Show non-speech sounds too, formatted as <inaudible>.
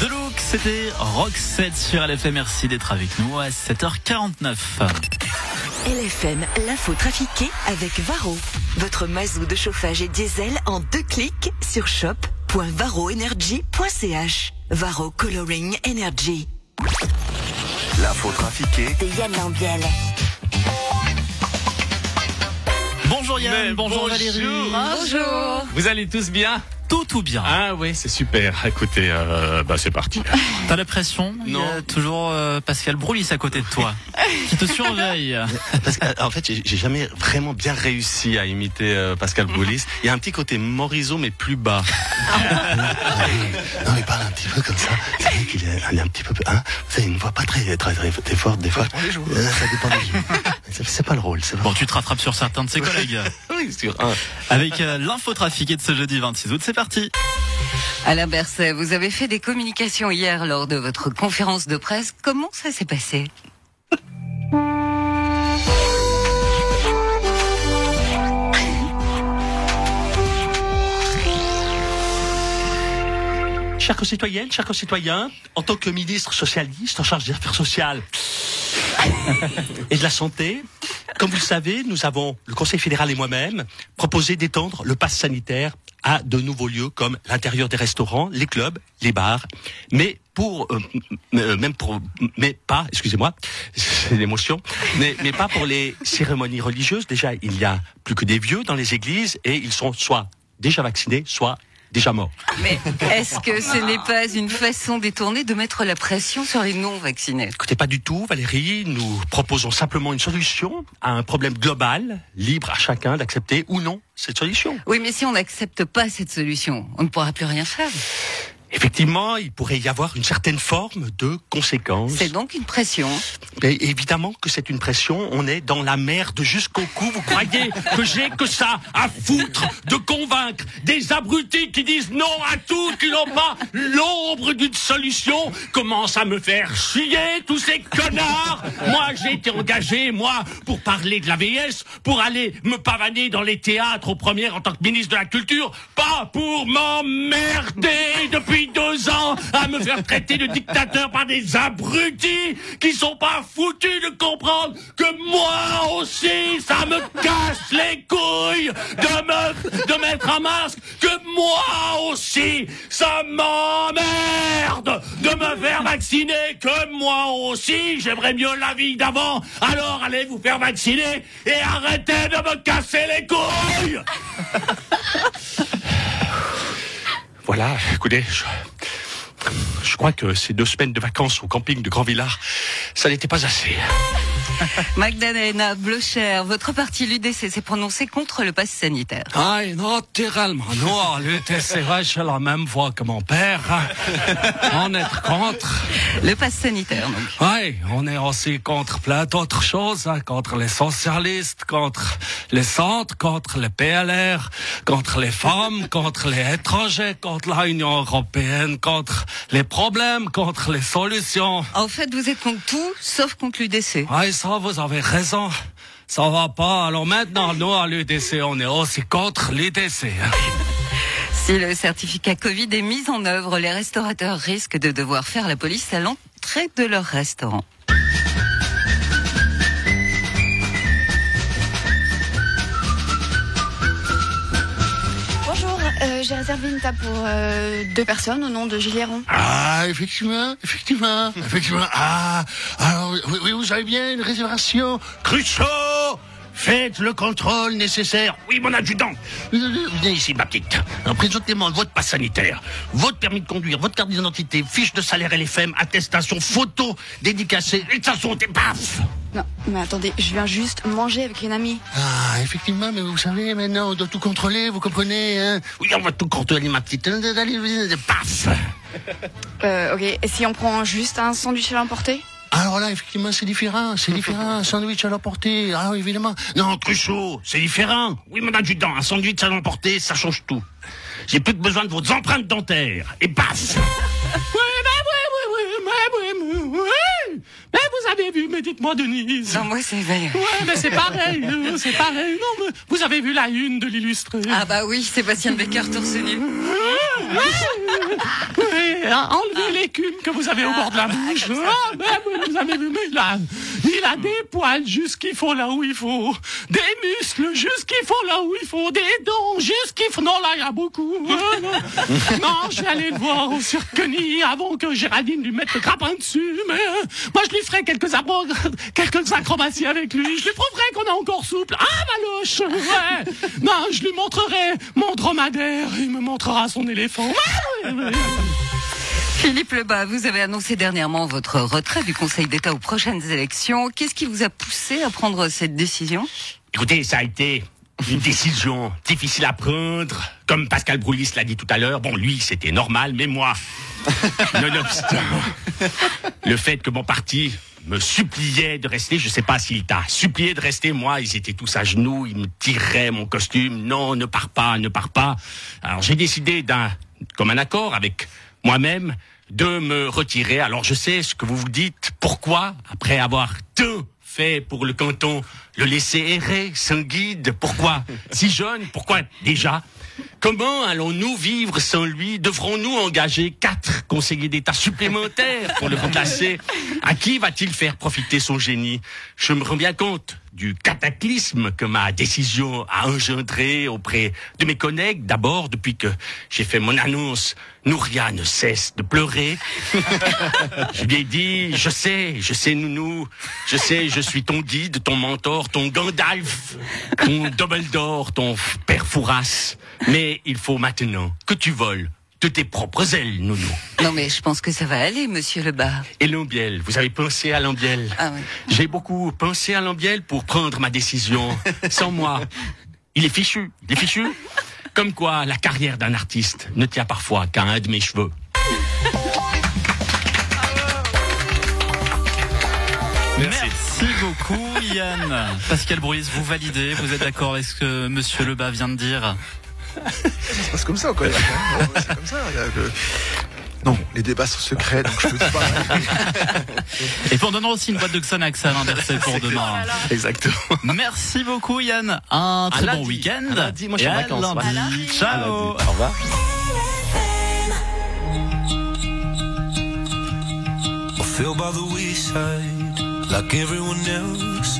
De look, c'était Roxette sur LFM. Merci d'être avec nous à 7h49. LFM, l'info trafiquée avec Varro. Votre mazou de chauffage et diesel en deux clics sur shop.varroenergy.ch. Varro Coloring Energy. L'info trafiquée De Yann Lambiel. Bonjour Yann, bonjour, bonjour. Valérie. Bonjour. Vous allez tous bien? Tout, tout bien. Ah oui, c'est super. Écoutez, euh, bah c'est parti. <laughs> T'as la pression? Il y a Non. toujours euh, Pascal Broulis à côté de toi, <laughs> qui te surveille. <laughs> Parce que, euh, en fait, j'ai j'ai jamais vraiment bien réussi à imiter euh, Pascal Boulis. Il y a un petit côté Morisot, mais plus bas. non, il parle un petit peu comme ça. C'est vrai qu'il est, il est un petit peu... Hein? C'est une voix pas très, très, très, très forte, des fois. Euh, ça dépend des jours. C'est- C'est pas le rôle, c'est Bon, tu te rattrapes sur certains de ses collègues. Oui, sur un. Avec euh, l'info trafiquée de ce jeudi 26 août, c'est parti. Alain Berset, vous avez fait des communications hier lors de votre conférence de presse. Comment ça s'est passé? Chers concitoyennes, chers concitoyens, en tant que ministre socialiste en charge des affaires sociales <laughs> et de la santé, comme vous le savez, nous avons, le Conseil fédéral et moi-même, proposé d'étendre le pass sanitaire à de nouveaux lieux comme l'intérieur des restaurants, les clubs, les bars, mais pour, euh, euh, même pour, mais pas, excusez-moi, <laughs> c'est l'émotion, mais, mais pas pour les cérémonies religieuses. Déjà, il y a plus que des vieux dans les églises et ils sont soit déjà vaccinés, soit déjà morts. Mais est-ce que ce n'est pas une façon détournée de mettre la pression sur les non-vaccinés? Écoutez, pas du tout, Valérie. Nous proposons simplement une solution à un problème global, libre à chacun d'accepter ou non cette solution. Oui, mais si on n'accepte pas cette solution, on ne pourra plus rien faire. Effectivement, il pourrait y avoir une certaine forme de conséquence. C'est donc une pression. Mais évidemment que c'est une pression. On est dans la merde jusqu'au cou. Vous croyez que j'ai que ça à foutre de convaincre des abrutis qui disent non à tout, qui n'ont pas l'ombre d'une solution, commencent à me faire chier tous ces connards? Moi, j'ai été engagé, moi, pour parler de la VS, pour aller me pavaner dans les théâtres aux premières en tant que ministre de la Culture, pas pour m'emmerder depuis deux ans à me faire traiter de dictateur par des abrutis qui sont pas foutus de comprendre que moi aussi, ça me casse les couilles de me, de mettre un masque, que moi aussi, ça m'emmerde de me faire vacciner, que moi aussi, j'aimerais mieux la vie d'avant. Alors allez vous faire vacciner et arrêtez de me casser les couilles. Voilà, écoutez, je, je crois que ces deux semaines de vacances au camping de Grand Villard, ça n'était pas assez. <laughs> Magdalena Blocher, votre parti l'UDC s'est prononcé contre le pass sanitaire. Ay, naturellement. Nous, l'UTC, j'ai la même voix que mon père. <laughs> On est contre. Le pass sanitaire, donc. Oui, on est aussi contre plein d'autres choses, hein, contre les socialistes, contre les centres, contre les PLR, contre les femmes, <laughs> contre les étrangers, contre l'Union européenne, contre les problèmes, contre les solutions. En fait, vous êtes contre tout, sauf contre l'UDC. Oui, ça, vous avez raison. Ça va pas. Alors maintenant, nous, à l'UDC, on est aussi contre l'UDC. Si le certificat Covid est mis en œuvre, les restaurateurs risquent de devoir faire la police à l'entrée de leur restaurant. J'ai réservé une table pour euh, deux personnes au nom de Gilieron. Ah, effectivement, effectivement, <laughs> effectivement. Ah, alors, oui, oui, vous avez bien une réservation Cruchot Faites le contrôle nécessaire. Oui, mon adjudant. Venez ici, ma petite. Présentez-moi votre passe sanitaire, votre permis de conduire, votre carte d'identité, fiche de salaire LFM, attestation, photo, dédicacée, et ça sont des paf Non, mais attendez, je viens juste manger avec une amie. Ah, effectivement, mais vous savez, maintenant, on doit tout contrôler, vous comprenez, hein Oui, on va tout contrôler, ma petite. Allez, paf <laughs> Euh, ok, et si on prend juste un sandwich à l'emporter? Alors là, effectivement, c'est différent, c'est différent. Un sandwich à la portée, alors évidemment. Non, Cruchot, c'est différent. Oui, mon adjudant, un sandwich à l'emporter, ça change tout. J'ai plus besoin de vos empreintes dentaires. Et paf avez vu, mais dites-moi, Denise. Non, moi, c'est Valérie. Ouais, mais c'est pareil, <laughs> euh, c'est pareil. Non, mais vous avez vu la une de l'illustré. Ah bah oui, Sébastien Becker torse nu. Oui, enlevez les l'écume que vous avez au bord de la bouche. Ah, même, vous avez vu, mais a, il a des poils jusqu'il faut là où il faut, des muscles jusqu'il faut là où il faut, des dents jusqu'il faut. Non, là, il y a beaucoup. <laughs> Non. je vais aller le voir au Cirqueny avant que Géraldine lui mette le grappin dessus. Mais euh, moi, je lui ferai quelques, quelques acrobaties avec lui. Je lui prouverai qu'on est encore souple. Ah, Maloche Ouais Non, je lui montrerai mon dromadaire. Il me montrera son éléphant. Philippe Lebas, vous avez annoncé dernièrement votre retrait du Conseil d'État aux prochaines élections. Qu'est-ce qui vous a poussé à prendre cette décision? Écoutez, ça a été une décision difficile à prendre. Comme Pascal Brouillis l'a dit tout à l'heure, bon, lui, c'était normal, mais moi, <laughs> nonobstant le fait que mon parti me suppliait de rester, je sais pas s'il t'a supplié de rester, moi, ils étaient tous à genoux, ils me tiraient mon costume, non, ne pars pas, ne pars pas. Alors j'ai décidé d'un, comme un accord avec moi-même, de me retirer. Alors je sais ce que vous vous dites, pourquoi, après avoir tout fait pour le canton, le laisser errer sans guide, pourquoi? Si jeune, pourquoi déjà? Comment allons-nous vivre sans lui? Devrons-nous engager quatre conseillers d'État supplémentaires pour le remplacer? À qui va-t-il faire profiter son génie? Je me rends bien compte du cataclysme que ma décision a engendré auprès de mes collègues. D'abord, depuis que j'ai fait mon annonce, Nouria ne cesse de pleurer. je lui ai dit, je sais, je sais, Nounou, je sais, je suis ton guide, ton mentor, ton Gandalf, ton Dumbledore, ton père Fouras. Il faut maintenant que tu voles de tes propres ailes, Nounou. Non mais je pense que ça va aller, monsieur Lebas. Et Lambiel, vous avez pensé à Lambiel Ah oui. J'ai beaucoup pensé à Lambiel pour prendre ma décision. Sans moi, il est fichu. Il est fichu. Comme quoi, la carrière d'un artiste ne tient parfois qu'à un de mes cheveux. Merci. beaucoup Yann. Pascal Bruis, vous validez, vous êtes d'accord avec ce que Monsieur Lebas vient de dire? Ça se passe comme ça au hein. Non, C'est comme ça. il y a le- Non, les débats sont secrets, donc je peux pas. <laughs> Et puis on donnera aussi une boîte de Xanax à l'inverser pour demain. Exactement. Merci beaucoup Yann. Un très bon week-end. Lundi, moi, je suis Et en à vacances. lundi. Ciao. Au revoir. I feel by the wayside like everyone else.